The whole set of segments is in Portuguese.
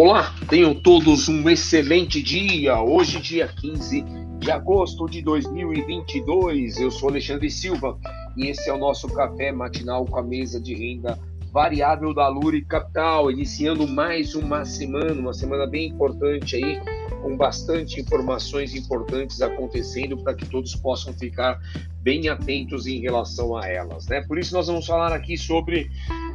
Olá, tenham todos um excelente dia. Hoje, dia 15 de agosto de 2022. Eu sou Alexandre Silva e esse é o nosso café matinal com a mesa de renda variável da Luri Capital, iniciando mais uma semana, uma semana bem importante aí, com bastante informações importantes acontecendo para que todos possam ficar bem atentos em relação a elas, né? Por isso nós vamos falar aqui sobre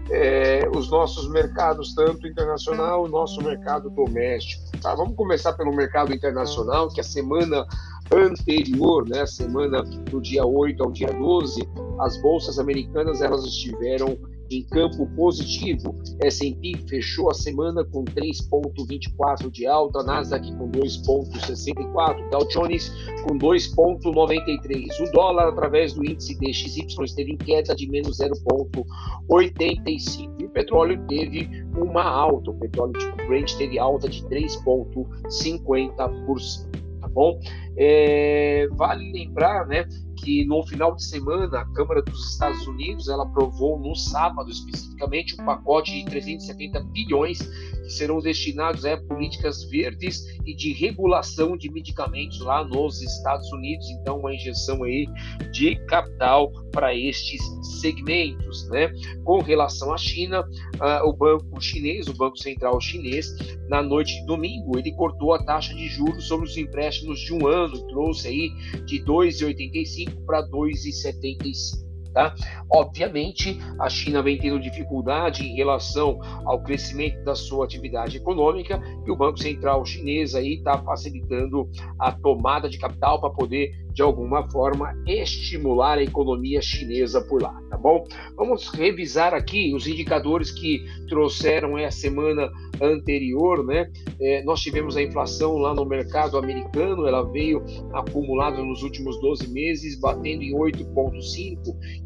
é, os nossos mercados, tanto internacional, o nosso mercado doméstico. Tá? Vamos começar pelo mercado internacional, que a semana anterior, né, semana do dia 8 ao dia 12, as bolsas americanas elas estiveram em campo positivo. S&P fechou a semana com 3,24 de alta, Nasdaq com 2,64, Dow Jones com 2,93. O dólar, através do índice DXY, esteve em queda de menos 0,85. E o petróleo teve uma alta, o petróleo tipo Brent teve alta de 3,50%. Tá bom? É, vale lembrar, né, que no final de semana a Câmara dos Estados Unidos ela aprovou no sábado especificamente um pacote de 370 bilhões que serão destinados a políticas verdes e de regulação de medicamentos lá nos Estados Unidos. Então, uma injeção aí de capital para estes segmentos, né? Com relação à China, uh, o banco chinês, o banco central chinês, na noite de domingo, ele cortou a taxa de juros sobre os empréstimos de um ano, trouxe aí de 2,85 para 2,75. Tá? Obviamente, a China vem tendo dificuldade em relação ao crescimento da sua atividade econômica e o Banco Central chinês está facilitando a tomada de capital para poder de alguma forma estimular a economia chinesa por lá, tá bom? Vamos revisar aqui os indicadores que trouxeram a semana anterior, né? É, nós tivemos a inflação lá no mercado americano, ela veio acumulada nos últimos 12 meses, batendo em 8,5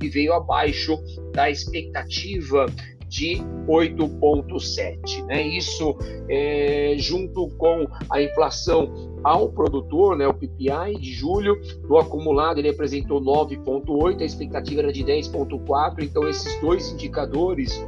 e veio abaixo da expectativa de 8,7. Né? Isso é, junto com a inflação ao produtor, né, o PPI de julho, no acumulado ele apresentou 9,8, a expectativa era de 10,4, então esses dois indicadores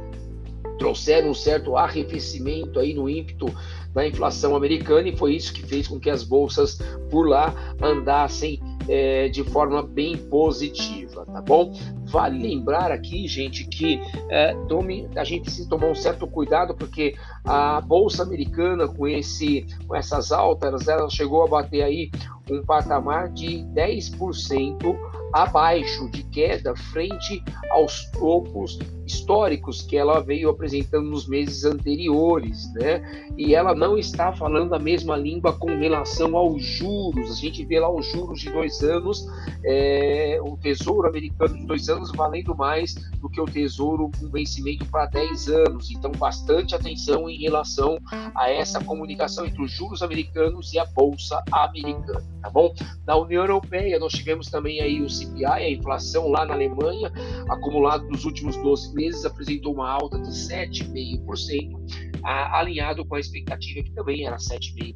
trouxeram um certo arrefecimento aí no ímpeto da inflação americana e foi isso que fez com que as bolsas por lá andassem é, de forma bem positiva, tá bom? Vale lembrar aqui, gente, que é, tome, a gente precisa tomar um certo cuidado porque a bolsa americana com esse, com essas altas, ela chegou a bater aí um patamar de 10% abaixo de queda frente aos topos históricos que ela veio apresentando nos meses anteriores, né? E ela não está falando a mesma língua com relação aos juros. A gente vê lá os juros de dois anos, é, o Tesouro americano de dois anos valendo mais do que o Tesouro com vencimento para 10 anos. Então, bastante atenção em relação a essa comunicação entre os juros americanos e a bolsa americana, tá bom? Na União Europeia, nós tivemos também aí o CPI, a inflação lá na Alemanha, acumulado nos últimos 12 meses, apresentou uma alta de 7,5%, alinhado com a expectativa que também era 7,5%.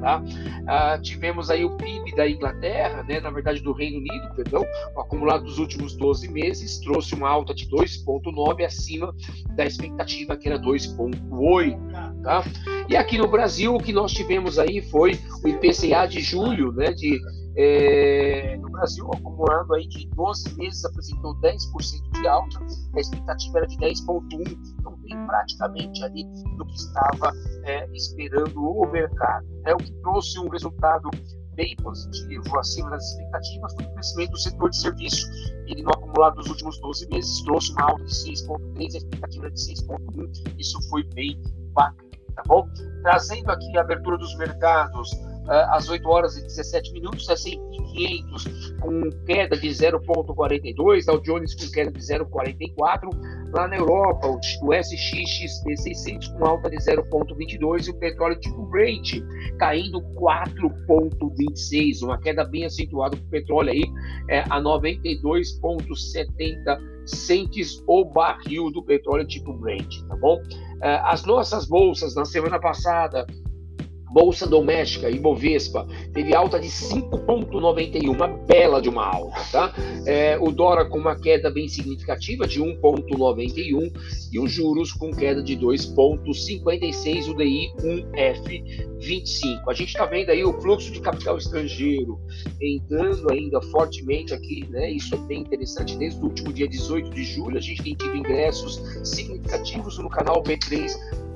Tá? Ah, tivemos aí o PIB da Inglaterra, né, na verdade do Reino Unido, perdão, o acumulado dos últimos 12 meses trouxe uma alta de 2,9 acima da expectativa que era 2,8. Tá? E aqui no Brasil, o que nós tivemos aí foi o IPCA de julho, né, de é, no Brasil, acumulando aí de 12 meses, apresentou 10% de alta, a expectativa era de 10,1%, então bem praticamente ali do que estava é, esperando o mercado. É o que trouxe um resultado bem positivo, acima das expectativas, foi o crescimento do setor de serviço. Ele, no acumulado dos últimos 12 meses, trouxe uma alta de 6,3%, a expectativa de 6,1%, isso foi bem bacana, tá bom? Trazendo aqui a abertura dos mercados, às 8 horas e 17 minutos, S&P 500 com queda de 0,42, Dow Jones com queda de 0,44, lá na Europa o, SXXP 600 com alta de 0,22 e o petróleo tipo Brent caindo 4,26, uma queda bem acentuada para o petróleo aí é, a 92,70 centes o barril do petróleo tipo Brent, tá bom? Ah, as nossas bolsas na semana passada Bolsa Doméstica, Ibovespa, teve alta de 5,91, uma bela de uma alta, tá? É, o dólar com uma queda bem significativa de 1,91 e os juros com queda de 2,56, o DI 1F25. A gente está vendo aí o fluxo de capital estrangeiro entrando ainda fortemente aqui, né? Isso é bem interessante. Desde o último dia 18 de julho, a gente tem tido ingressos significativos no canal B3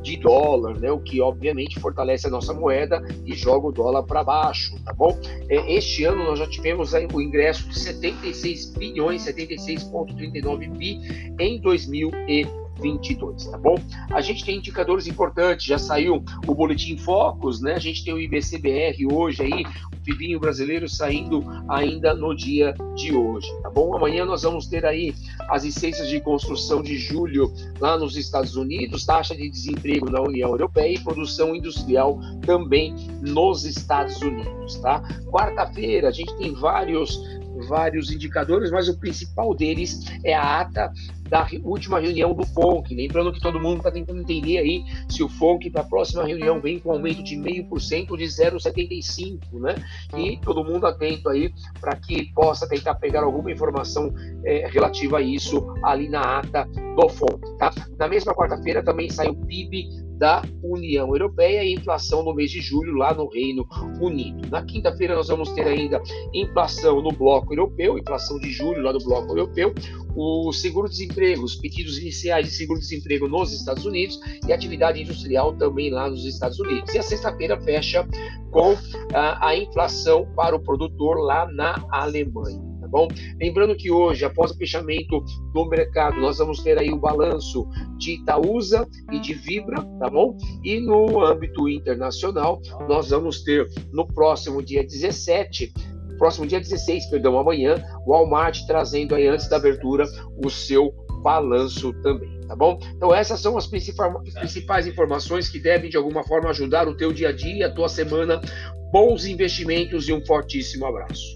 de dólar, né? O que obviamente fortalece a nossa moeda e joga o dólar para baixo, tá bom? É, este ano nós já tivemos o ingresso de 76 bilhões, 76,39 bi em 2020. 22, tá bom? A gente tem indicadores importantes, já saiu o boletim Focus, né? A gente tem o IBCBR hoje aí, o PIBinho brasileiro saindo ainda no dia de hoje, tá bom? Amanhã nós vamos ter aí as licenças de construção de julho lá nos Estados Unidos, taxa de desemprego na União Europeia e produção industrial também nos Estados Unidos, tá? Quarta-feira a gente tem vários vários indicadores, mas o principal deles é a ata da última reunião do FONC. Lembrando que todo mundo está tentando entender aí se o FONC para a próxima reunião vem com aumento de 0,5% de 0,75%, né? E todo mundo atento aí para que possa tentar pegar alguma informação é, relativa a isso ali na ata do FONC, tá? Na mesma quarta-feira também sai o PIB da União Europeia e inflação no mês de julho lá no Reino Unido. Na quinta-feira nós vamos ter ainda inflação no bloco europeu, inflação de julho lá no bloco europeu, o seguro-desemprego, os pedidos iniciais de seguro-desemprego nos Estados Unidos e atividade industrial também lá nos Estados Unidos. E a sexta-feira fecha com a, a inflação para o produtor lá na Alemanha tá bom? Lembrando que hoje, após o fechamento do mercado, nós vamos ter aí o balanço de Itaúsa e de Vibra, tá bom? E no âmbito internacional, nós vamos ter no próximo dia 17 próximo dia 16, perdão, amanhã, o Walmart trazendo aí antes da abertura o seu balanço também, tá bom? Então essas são as principais informações que devem de alguma forma ajudar o teu dia a dia, a tua semana. Bons investimentos e um fortíssimo abraço.